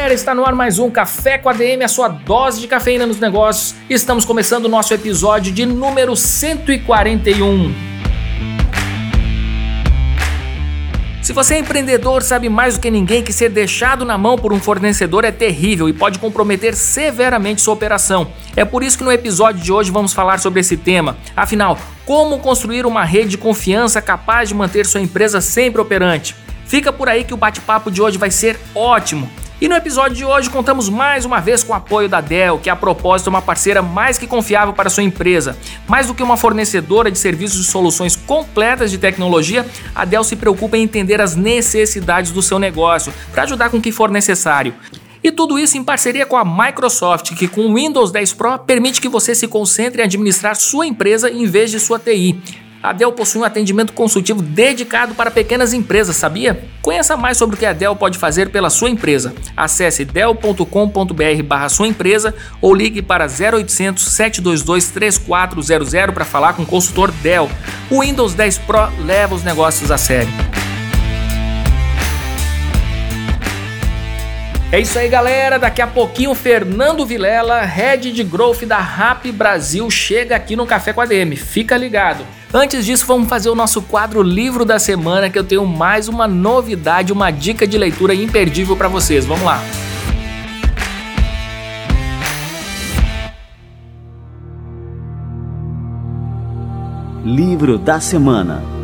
galera, está no ar mais um Café com ADM, a sua dose de cafeína nos negócios. Estamos começando o nosso episódio de número 141. Se você é empreendedor, sabe mais do que ninguém que ser deixado na mão por um fornecedor é terrível e pode comprometer severamente sua operação. É por isso que no episódio de hoje vamos falar sobre esse tema. Afinal, como construir uma rede de confiança capaz de manter sua empresa sempre operante? Fica por aí que o bate-papo de hoje vai ser ótimo. E no episódio de hoje contamos mais uma vez com o apoio da Dell, que a propósito é uma parceira mais que confiável para sua empresa. Mais do que uma fornecedora de serviços e soluções completas de tecnologia, a Dell se preocupa em entender as necessidades do seu negócio para ajudar com o que for necessário. E tudo isso em parceria com a Microsoft, que com o Windows 10 Pro permite que você se concentre em administrar sua empresa em vez de sua TI. A Dell possui um atendimento consultivo dedicado para pequenas empresas, sabia? Conheça mais sobre o que a Dell pode fazer pela sua empresa. Acesse dell.com.br barra sua empresa ou ligue para 0800 722 3400 para falar com o consultor Dell. O Windows 10 Pro leva os negócios a sério. É isso aí, galera. Daqui a pouquinho, Fernando Vilela, head de growth da Rap Brasil, chega aqui no Café com a DM. Fica ligado. Antes disso, vamos fazer o nosso quadro Livro da Semana, que eu tenho mais uma novidade, uma dica de leitura imperdível para vocês. Vamos lá. Livro da Semana.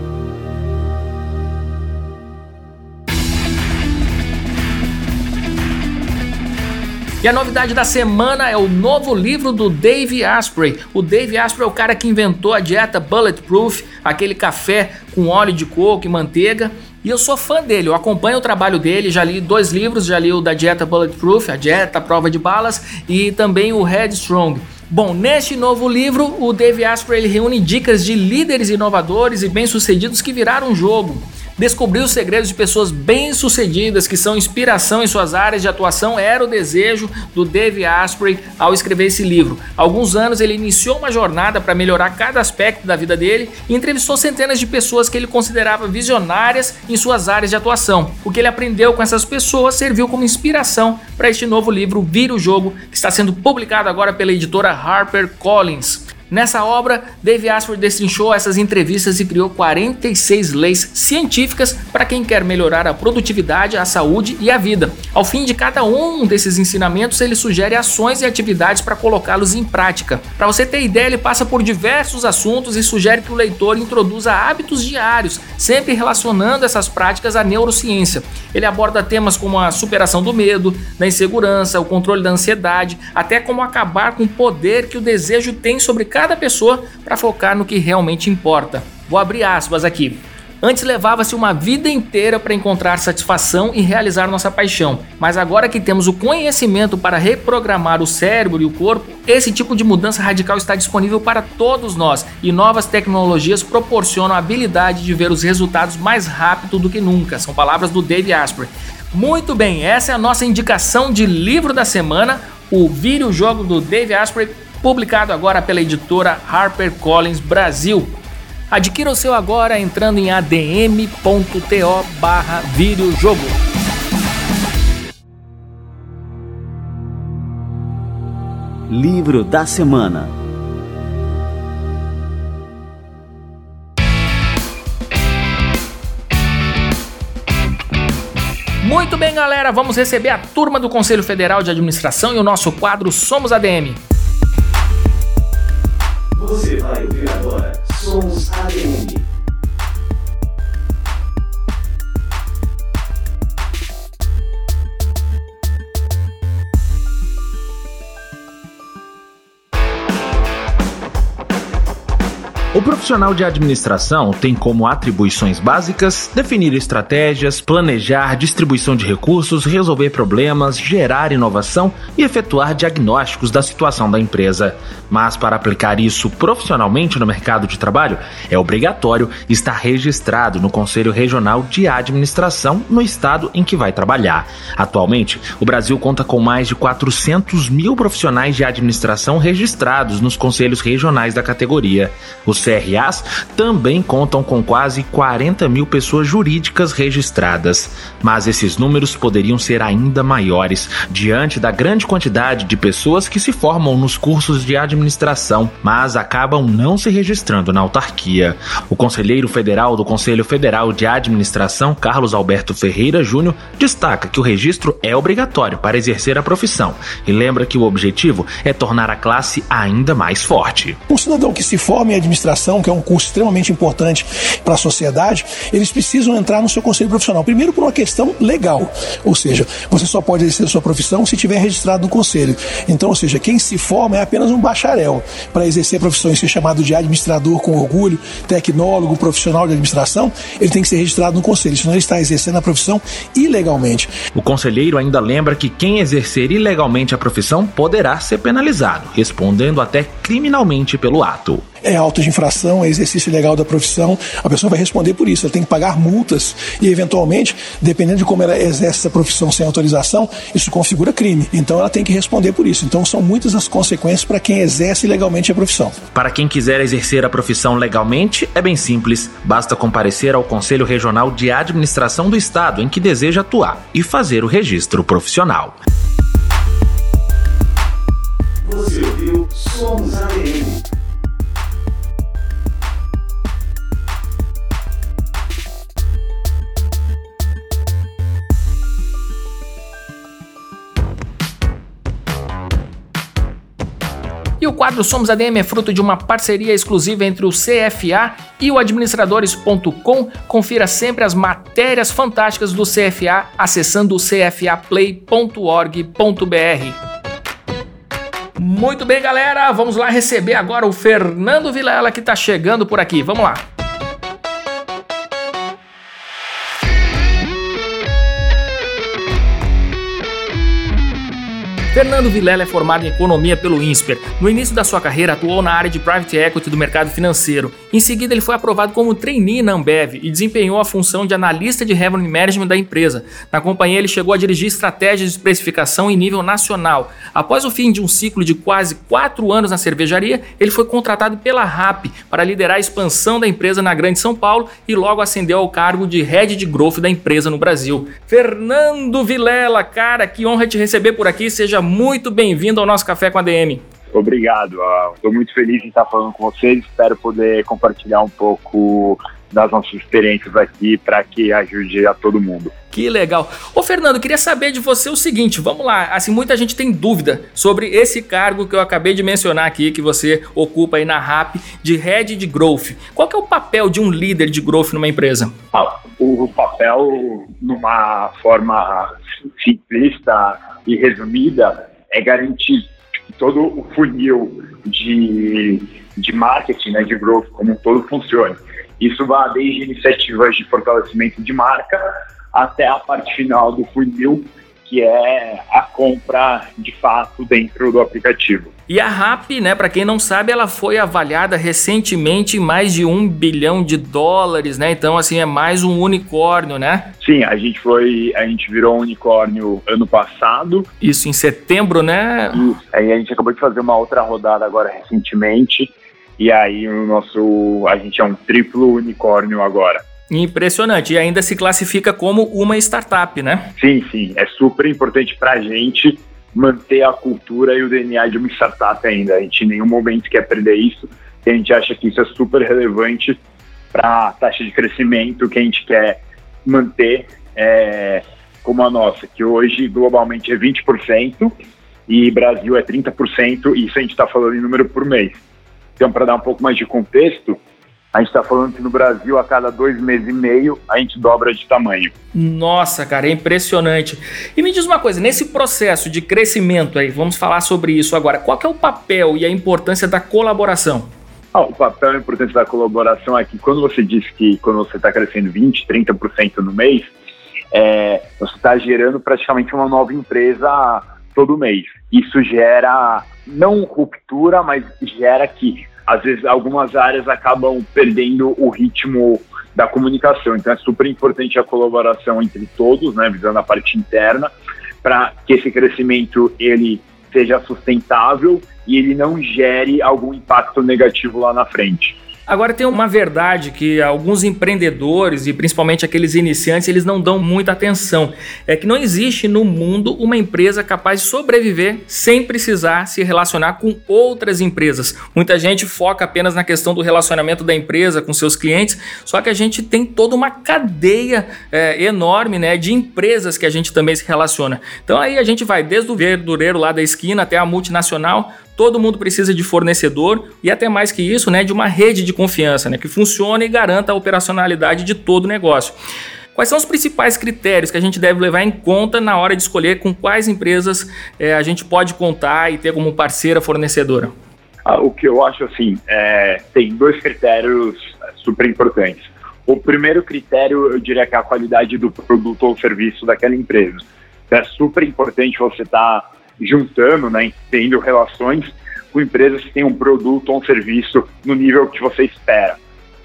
E a novidade da semana é o novo livro do Dave Asprey. O Dave Asprey é o cara que inventou a dieta Bulletproof, aquele café com óleo de coco e manteiga. E eu sou fã dele, eu acompanho o trabalho dele, já li dois livros, já li o da dieta Bulletproof, a dieta a prova de balas, e também o Headstrong. Bom, neste novo livro, o Dave Asprey reúne dicas de líderes inovadores e bem-sucedidos que viraram jogo. Descobrir os segredos de pessoas bem-sucedidas que são inspiração em suas áreas de atuação era o desejo do Dave Asprey ao escrever esse livro. Há alguns anos ele iniciou uma jornada para melhorar cada aspecto da vida dele e entrevistou centenas de pessoas que ele considerava visionárias em suas áreas de atuação. O que ele aprendeu com essas pessoas serviu como inspiração para este novo livro Vira o Jogo, que está sendo publicado agora pela editora HarperCollins. Nessa obra, Dave Asprey destrinchou essas entrevistas e criou 46 leis científicas para quem quer melhorar a produtividade, a saúde e a vida. Ao fim de cada um desses ensinamentos, ele sugere ações e atividades para colocá-los em prática. Para você ter ideia, ele passa por diversos assuntos e sugere que o leitor introduza hábitos diários, sempre relacionando essas práticas à neurociência. Ele aborda temas como a superação do medo, da insegurança, o controle da ansiedade, até como acabar com o poder que o desejo tem sobre cada pessoa para focar no que realmente importa. Vou abrir aspas aqui. Antes levava-se uma vida inteira para encontrar satisfação e realizar nossa paixão, mas agora que temos o conhecimento para reprogramar o cérebro e o corpo, esse tipo de mudança radical está disponível para todos nós e novas tecnologias proporcionam a habilidade de ver os resultados mais rápido do que nunca. São palavras do Dave Asprey. Muito bem, essa é a nossa indicação de livro da semana, o Vire o Jogo do Dave Asprey, publicado agora pela editora HarperCollins Brasil. Adquira o seu agora entrando em adm.to barra jogo. Livro da Semana Muito bem, galera, vamos receber a turma do Conselho Federal de Administração e o nosso quadro Somos ADM. Você vai ouvir agora Sons ADM. O profissional de administração tem como atribuições básicas definir estratégias, planejar distribuição de recursos, resolver problemas, gerar inovação e efetuar diagnósticos da situação da empresa. Mas para aplicar isso profissionalmente no mercado de trabalho, é obrigatório estar registrado no Conselho Regional de Administração no estado em que vai trabalhar. Atualmente, o Brasil conta com mais de 400 mil profissionais de administração registrados nos conselhos regionais da categoria. Os CRAs também contam com quase 40 mil pessoas jurídicas registradas, mas esses números poderiam ser ainda maiores diante da grande quantidade de pessoas que se formam nos cursos de administração, mas acabam não se registrando na autarquia. O conselheiro federal do Conselho Federal de Administração, Carlos Alberto Ferreira Júnior, destaca que o registro é obrigatório para exercer a profissão e lembra que o objetivo é tornar a classe ainda mais forte. Um cidadão que se forma em administração que é um curso extremamente importante para a sociedade, eles precisam entrar no seu conselho profissional. Primeiro, por uma questão legal, ou seja, você só pode exercer a sua profissão se tiver registrado no conselho. Então, ou seja, quem se forma é apenas um bacharel para exercer a profissão e ser chamado de administrador com orgulho, tecnólogo, profissional de administração, ele tem que ser registrado no conselho, senão ele está exercendo a profissão ilegalmente. O conselheiro ainda lembra que quem exercer ilegalmente a profissão poderá ser penalizado, respondendo até criminalmente pelo ato é auto de infração, é exercício ilegal da profissão, a pessoa vai responder por isso, ela tem que pagar multas e, eventualmente, dependendo de como ela exerce essa profissão sem autorização, isso configura crime. Então ela tem que responder por isso. Então são muitas as consequências para quem exerce legalmente a profissão. Para quem quiser exercer a profissão legalmente, é bem simples. Basta comparecer ao Conselho Regional de Administração do Estado em que deseja atuar e fazer o registro profissional. 4 Somos ADM é fruto de uma parceria exclusiva entre o CFA e o administradores.com. Confira sempre as matérias fantásticas do CFA acessando o cfaplay.org.br. Muito bem, galera, vamos lá receber agora o Fernando Vilela que está chegando por aqui. Vamos lá. Fernando Vilela é formado em economia pelo INSPER. No início da sua carreira, atuou na área de private equity do mercado financeiro. Em seguida, ele foi aprovado como trainee na Ambev e desempenhou a função de analista de revenue management da empresa. Na companhia, ele chegou a dirigir estratégias de especificação em nível nacional. Após o fim de um ciclo de quase quatro anos na cervejaria, ele foi contratado pela RAP para liderar a expansão da empresa na Grande São Paulo e logo ascendeu ao cargo de head de growth da empresa no Brasil. Fernando Vilela, cara, que honra te receber por aqui. Seja muito bem-vindo ao nosso Café com a DM. Obrigado, estou muito feliz em estar falando com vocês. Espero poder compartilhar um pouco das nossas experiências aqui para que ajude a todo mundo. Que legal. Ô Fernando, queria saber de você o seguinte, vamos lá, assim, muita gente tem dúvida sobre esse cargo que eu acabei de mencionar aqui, que você ocupa aí na RAP, de Head de Growth. Qual que é o papel de um líder de Growth numa empresa? Ah, o papel, numa forma simplista e resumida, é garantir que todo o funil de, de marketing, né, de growth como um todo funcione. Isso vai desde iniciativas de fortalecimento de marca até a parte final do funil, que é a compra de fato dentro do aplicativo. E a RAP, né, para quem não sabe, ela foi avaliada recentemente em mais de um bilhão de dólares, né? Então, assim, é mais um unicórnio, né? Sim, a gente foi, a gente virou um unicórnio ano passado. Isso em setembro, né? Isso. Aí a gente acabou de fazer uma outra rodada agora recentemente. E aí o nosso, a gente é um triplo unicórnio agora. Impressionante. E ainda se classifica como uma startup, né? Sim, sim. É super importante para a gente manter a cultura e o DNA de uma startup ainda. A gente em nenhum momento quer perder isso. a gente acha que isso é super relevante para a taxa de crescimento que a gente quer manter é, como a nossa, que hoje globalmente é 20% e Brasil é 30%, e isso a gente está falando em número por mês. Então, para dar um pouco mais de contexto, a gente está falando que no Brasil, a cada dois meses e meio, a gente dobra de tamanho. Nossa, cara, é impressionante. E me diz uma coisa, nesse processo de crescimento aí, vamos falar sobre isso agora, qual é o papel e a importância da colaboração? Ah, o papel importante da colaboração é que quando você diz que quando você está crescendo 20%, 30% no mês, é, você está gerando praticamente uma nova empresa todo mês. Isso gera não ruptura, mas gera que às vezes algumas áreas acabam perdendo o ritmo da comunicação. Então é super importante a colaboração entre todos, né, visando a parte interna, para que esse crescimento ele seja sustentável e ele não gere algum impacto negativo lá na frente. Agora tem uma verdade que alguns empreendedores e principalmente aqueles iniciantes, eles não dão muita atenção. É que não existe no mundo uma empresa capaz de sobreviver sem precisar se relacionar com outras empresas. Muita gente foca apenas na questão do relacionamento da empresa com seus clientes, só que a gente tem toda uma cadeia é, enorme né, de empresas que a gente também se relaciona. Então aí a gente vai desde o verdureiro lá da esquina até a multinacional, todo mundo precisa de fornecedor e até mais que isso, né, de uma rede de confiança, né, que funcione e garanta a operacionalidade de todo o negócio. Quais são os principais critérios que a gente deve levar em conta na hora de escolher com quais empresas é, a gente pode contar e ter como parceira fornecedora? Ah, o que eu acho assim, é, tem dois critérios é, super importantes. O primeiro critério, eu diria que é a qualidade do produto ou serviço daquela empresa. É super importante você estar tá juntando, né, tendo relações com empresas que têm um produto ou um serviço no nível que você espera.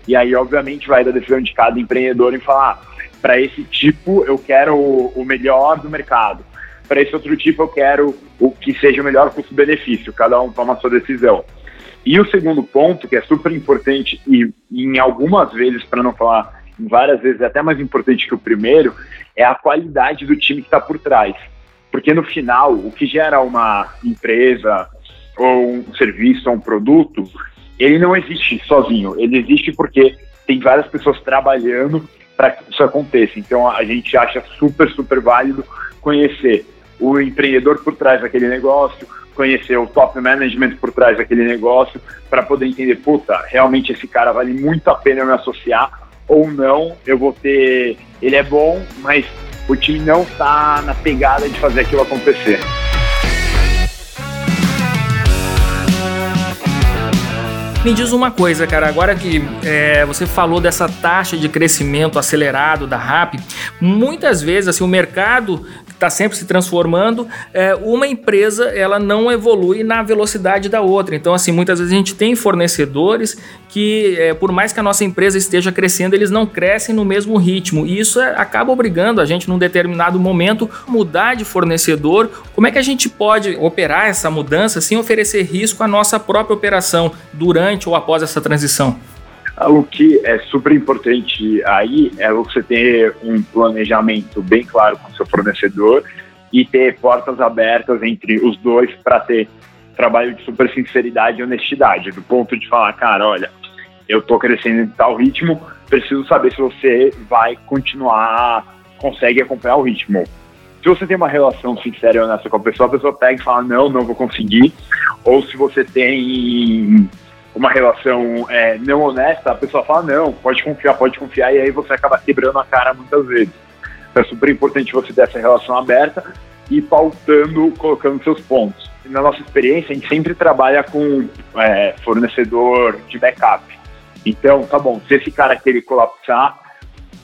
E aí, obviamente, vai da decisão de cada empreendedor em falar: ah, para esse tipo eu quero o, melhor do mercado, para esse outro tipo eu quero o que seja o melhor custo-benefício. Cada um toma a sua decisão. E o segundo ponto, que é super importante e em algumas vezes, para não falar em várias vezes, é até mais importante que o primeiro, é a qualidade do time que está por trás. Porque no final, o que gera uma empresa ou um serviço ou um produto, ele não existe sozinho. Ele existe porque tem várias pessoas trabalhando para que isso aconteça. Então a gente acha super, super válido conhecer o empreendedor por trás daquele negócio, conhecer o top management por trás daquele negócio, para poder entender, puta, realmente esse cara vale muito a pena eu me associar ou não, eu vou ter. Ele é bom, mas o time não está na pegada de fazer aquilo acontecer. Me diz uma coisa, cara, agora que é, você falou dessa taxa de crescimento acelerado da RAP, muitas vezes assim, o mercado está sempre se transformando, é, uma empresa ela não evolui na velocidade da outra. Então, assim, muitas vezes a gente tem fornecedores que, é, por mais que a nossa empresa esteja crescendo, eles não crescem no mesmo ritmo. E isso é, acaba obrigando a gente, num determinado momento, mudar de fornecedor. Como é que a gente pode operar essa mudança sem oferecer risco à nossa própria operação durante ou após essa transição? O que é super importante aí é você ter um planejamento bem claro com o seu fornecedor e ter portas abertas entre os dois para ter trabalho de super sinceridade e honestidade, do ponto de falar, cara, olha, eu estou crescendo em tal ritmo, preciso saber se você vai continuar, consegue acompanhar o ritmo. Se você tem uma relação sincera e honesta com a pessoa, a pessoa pega e fala, não, não vou conseguir. Ou se você tem uma relação é, não honesta, a pessoa fala, não, pode confiar, pode confiar, e aí você acaba quebrando a cara muitas vezes. Então é super importante você ter essa relação aberta e pautando, colocando seus pontos. Na nossa experiência, a gente sempre trabalha com é, fornecedor de backup. Então, tá bom, se esse cara querer colapsar,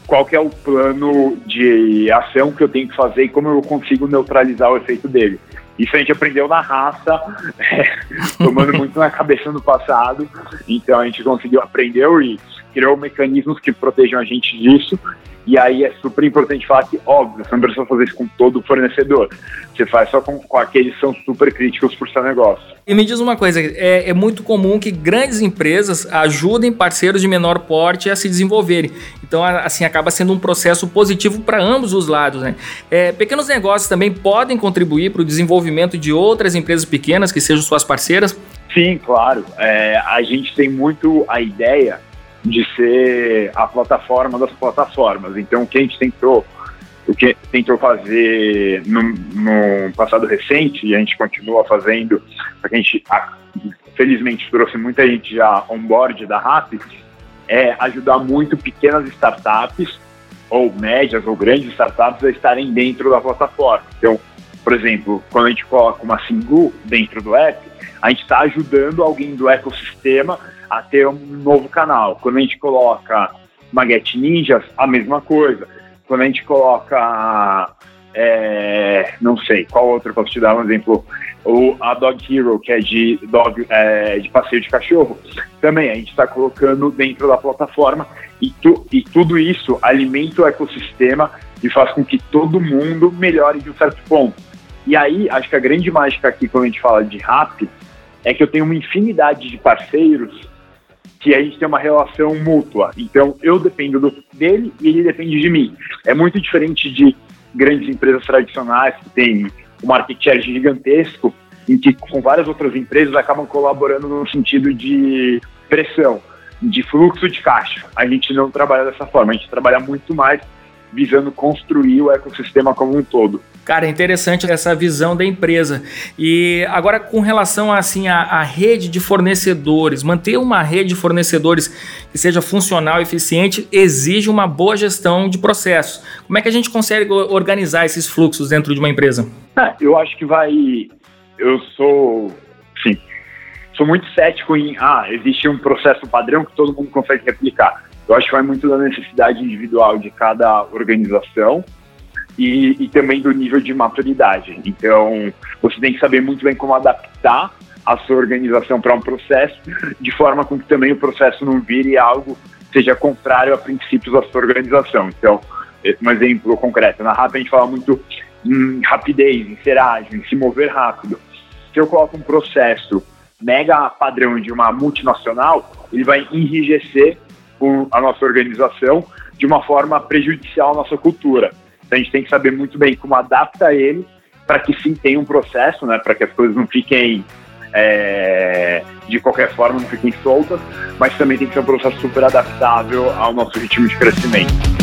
qual é o plano de ação que eu tenho que fazer e como eu consigo neutralizar o efeito dele? Isso a gente aprendeu na raça, é, tomando muito na cabeça no passado. Então a gente conseguiu, aprendeu e criou mecanismos que protejam a gente disso. E aí é super importante falar que, óbvio, você não precisa fazer isso com todo o fornecedor. Você faz só com, com aqueles que são super críticos por seu negócio. E me diz uma coisa, é, é muito comum que grandes empresas ajudem parceiros de menor porte a se desenvolverem. Então, assim, acaba sendo um processo positivo para ambos os lados. Né? É, pequenos negócios também podem contribuir para o desenvolvimento de outras empresas pequenas que sejam suas parceiras? Sim, claro. É, a gente tem muito a ideia de ser a plataforma das plataformas. Então, o que a gente tentou, o que tentou fazer no, no passado recente, e a gente continua fazendo, a gente, felizmente, trouxe muita gente já on-board da RAP, é ajudar muito pequenas startups, ou médias ou grandes startups, a estarem dentro da plataforma. Então, por exemplo, quando a gente coloca uma Singu dentro do app, a gente está ajudando alguém do ecossistema a ter um novo canal. Quando a gente coloca uma Get Ninjas, a mesma coisa. Quando a gente coloca, é, não sei, qual outro posso te dar um exemplo? O, a Dog Hero, que é de, dog, é, de passeio de cachorro, também a gente está colocando dentro da plataforma e, tu, e tudo isso alimenta o ecossistema e faz com que todo mundo melhore de um certo ponto. E aí, acho que a grande mágica aqui, quando a gente fala de rap, é que eu tenho uma infinidade de parceiros que a gente tem uma relação mútua. Então, eu dependo do, dele e ele depende de mim. É muito diferente de grandes empresas tradicionais que têm um market share gigantesco, em que com várias outras empresas acabam colaborando no sentido de pressão, de fluxo de caixa. A gente não trabalha dessa forma, a gente trabalha muito mais visando construir o ecossistema como um todo. Cara, é interessante essa visão da empresa. E agora, com relação assim, à, rede de fornecedores, manter uma rede de fornecedores que seja funcional e eficiente exige uma boa gestão de processos. Como é que a gente consegue organizar esses fluxos dentro de uma empresa? É, eu acho que vai. Eu sou. Sim. Sou muito cético em. Ah, existe um processo padrão que todo mundo consegue replicar. Eu acho que vai muito da necessidade individual de cada organização e, e também do nível de maturidade. Então, você tem que saber muito bem como adaptar a sua organização para um processo, de forma com que também o processo não vire algo seja contrário a princípios da sua organização. Então, um exemplo concreto, na RAP a gente fala muito em rapidez, em ser ágil, em se mover rápido. Se eu coloco um processo mega padrão de uma multinacional, ele vai enrijecer a nossa organização de uma forma prejudicial à nossa cultura. Então a gente tem que saber muito bem como adapta ele para que sim tenha um processo, né, para que as coisas não fiquem é, de qualquer forma, não fiquem soltas, mas também tem que ser um processo super adaptável ao nosso ritmo de crescimento.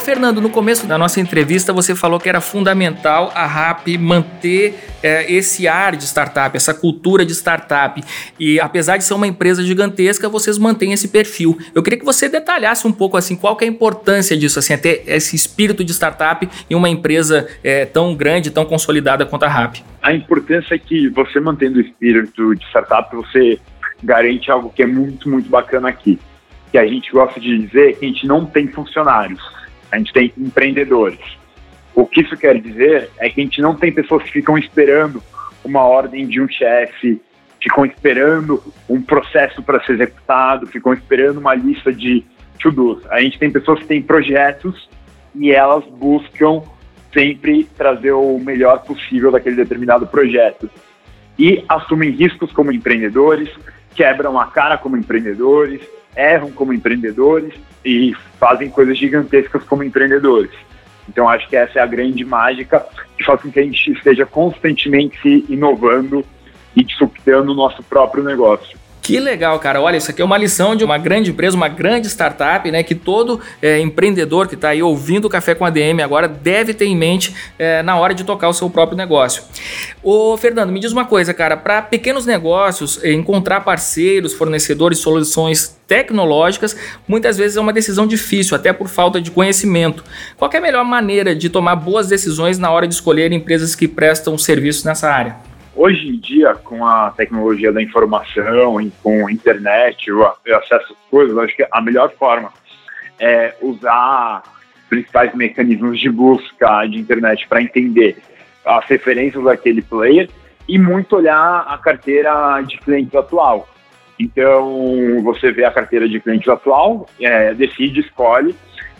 Fernando, no começo da nossa entrevista você falou que era fundamental a RAP manter é, esse ar de startup, essa cultura de startup. E apesar de ser uma empresa gigantesca, vocês mantêm esse perfil. Eu queria que você detalhasse um pouco assim qual que é a importância disso, assim, ter esse espírito de startup em uma empresa é, tão grande, tão consolidada quanto a RAP. A importância é que você mantendo o espírito de startup, você garante algo que é muito, muito bacana aqui. Que a gente gosta de dizer que a gente não tem funcionários a gente tem empreendedores. O que isso quer dizer é que a gente não tem pessoas que ficam esperando uma ordem de um chefe, ficam esperando um processo para ser executado, ficam esperando uma lista de to-dos. A gente tem pessoas que têm projetos e elas buscam sempre trazer o melhor possível daquele determinado projeto. E assumem riscos como empreendedores, quebram a cara como empreendedores, erram como empreendedores e fazem coisas gigantescas como empreendedores. Então, acho que essa é a grande mágica que faz com que a gente esteja constantemente se inovando e disruptando o nosso próprio negócio. Que legal, cara. Olha, isso aqui é uma lição de uma grande empresa, uma grande startup, né? Que todo é, empreendedor que está aí ouvindo o Café com a DM agora deve ter em mente é, na hora de tocar o seu próprio negócio. Ô, Fernando, me diz uma coisa, cara. Para pequenos negócios, é, encontrar parceiros, fornecedores, soluções tecnológicas, muitas vezes é uma decisão difícil, até por falta de conhecimento. Qual é a melhor maneira de tomar boas decisões na hora de escolher empresas que prestam serviços nessa área? Hoje em dia, com a tecnologia da informação, com a internet, o acesso às coisas, acho que a melhor forma é usar principais mecanismos de busca de internet para entender as referências daquele player e muito olhar a carteira de clientes atual. Então, você vê a carteira de clientes atual, é, decide, escolhe,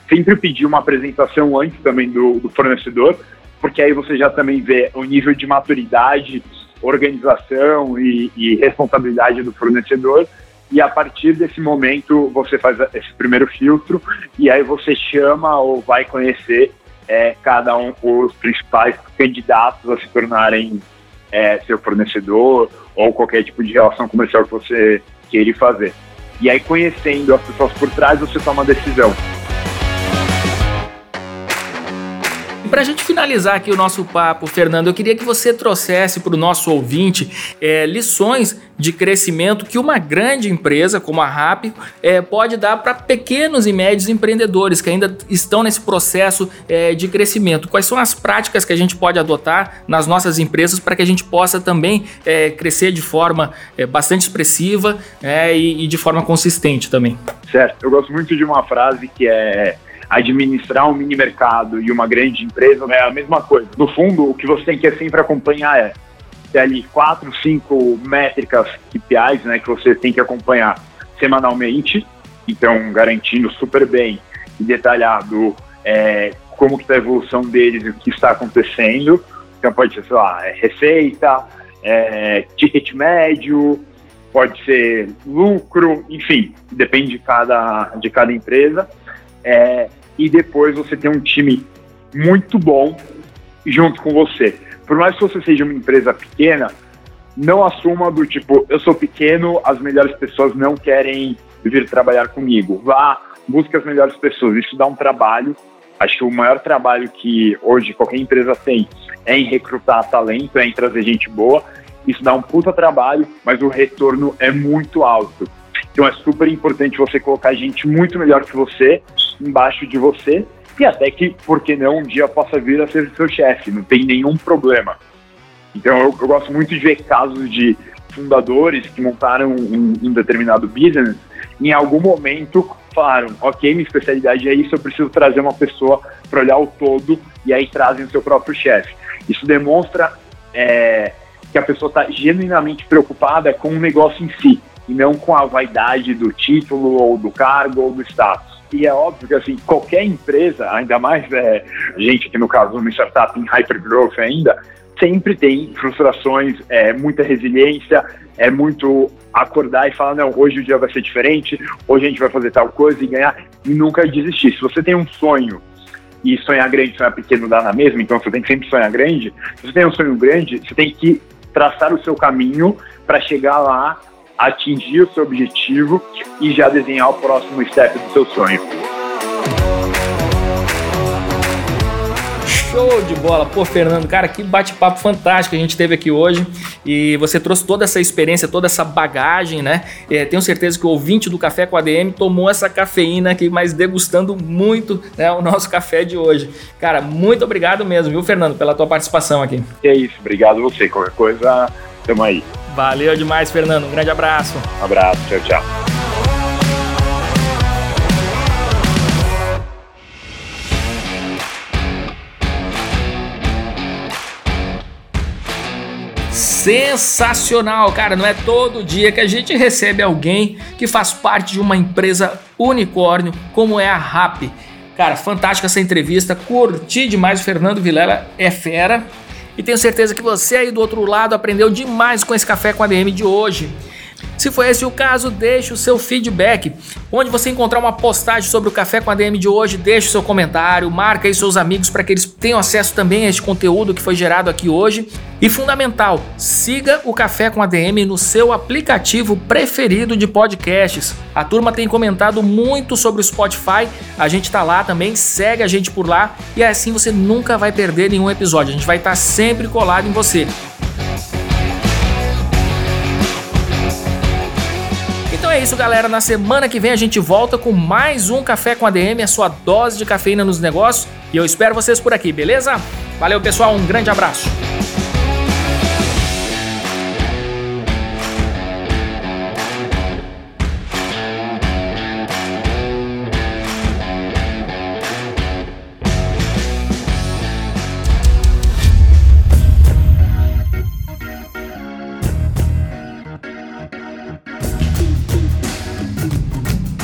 sempre pedir uma apresentação antes também do, do fornecedor, porque aí você já também vê o nível de maturidade organização e, e responsabilidade do fornecedor. E a partir desse momento você faz esse primeiro filtro e aí você chama ou vai conhecer é, cada um os principais candidatos a se tornarem é, seu fornecedor ou qualquer tipo de relação comercial que você queira fazer. E aí conhecendo as pessoas por trás você toma uma decisão. Para a gente finalizar aqui o nosso papo, Fernando, eu queria que você trouxesse para o nosso ouvinte é, lições de crescimento que uma grande empresa como a RAP é, pode dar para pequenos e médios empreendedores que ainda estão nesse processo é, de crescimento. Quais são as práticas que a gente pode adotar nas nossas empresas para que a gente possa também é, crescer de forma é, bastante expressiva é, e, e de forma consistente também? Certo, eu gosto muito de uma frase que é administrar um mini mercado e uma grande empresa é a mesma coisa. No fundo, o que você tem que sempre acompanhar é ter ali quatro, cinco métricas KPIs, né, que você tem que acompanhar semanalmente, então garantindo super bem e detalhado é, como que está a evolução deles e o que está acontecendo. Então pode ser, sei lá, é receita, é, ticket médio, pode ser lucro, enfim, depende de cada, de cada empresa. É, e depois você tem um time muito bom junto com você. Por mais que você seja uma empresa pequena, não assuma do tipo, eu sou pequeno, as melhores pessoas não querem vir trabalhar comigo. Vá, busque as melhores pessoas. Isso dá um trabalho. Acho que o maior trabalho que hoje qualquer empresa tem é em recrutar talento, é em trazer gente boa. Isso dá um puta trabalho, mas o retorno é muito alto. Então é super importante você colocar gente muito melhor que você embaixo de você e até que, por que não, um dia possa vir a ser seu chefe, não tem nenhum problema. Então eu, eu, gosto muito de ver casos de fundadores que montaram um, um determinado business em algum momento falaram, ok, minha especialidade é isso, eu preciso trazer uma pessoa para olhar o todo e aí trazem o seu próprio chefe. Isso demonstra é, que a pessoa está genuinamente preocupada com o negócio em si e não com a vaidade do título ou do cargo ou do status. E é óbvio que assim, qualquer empresa, ainda mais é, gente que no caso uma startup em hypergrowth ainda, sempre tem frustrações, é, muita resiliência, é muito acordar e falar, não, hoje o dia vai ser diferente, hoje a gente vai fazer tal coisa e ganhar, e nunca desistir. Se você tem um sonho e sonhar grande, sonhar pequeno dá na mesma, então você tem que sempre sonhar grande. Se você tem um sonho grande, você tem que traçar o seu caminho para chegar lá atingir o seu objetivo e já desenhar o próximo step do seu sonho. Show de bola, pô, Fernando, cara, que bate-papo fantástico a gente teve aqui hoje e você trouxe toda essa experiência, toda essa bagagem, né? É, tenho certeza que o ouvinte do Café com a DM tomou essa cafeína aqui, mas degustando muito né, o nosso café de hoje. Cara, muito obrigado mesmo, viu, Fernando, pela tua participação aqui. É isso, obrigado você. Qualquer coisa, tamo aí. Valeu demais, Fernando. Um grande abraço. Um abraço, tchau, tchau. Sensacional, cara. Não é todo dia que a gente recebe alguém que faz parte de uma empresa unicórnio como é a RAP. Cara, fantástica essa entrevista. Curti demais. O Fernando Vilela é fera e tenho certeza que você aí do outro lado aprendeu demais com esse café com a DM de hoje. Se foi esse o caso, deixe o seu feedback. Onde você encontrar uma postagem sobre o Café com a DM de hoje, deixe o seu comentário, marca aí seus amigos para que eles tenham acesso também a este conteúdo que foi gerado aqui hoje. E fundamental, siga o Café com a DM no seu aplicativo preferido de podcasts. A turma tem comentado muito sobre o Spotify, a gente está lá também, segue a gente por lá e assim você nunca vai perder nenhum episódio. A gente vai estar tá sempre colado em você. Então é isso, galera. Na semana que vem a gente volta com mais um Café com ADM, a sua dose de cafeína nos negócios. E eu espero vocês por aqui, beleza? Valeu, pessoal. Um grande abraço.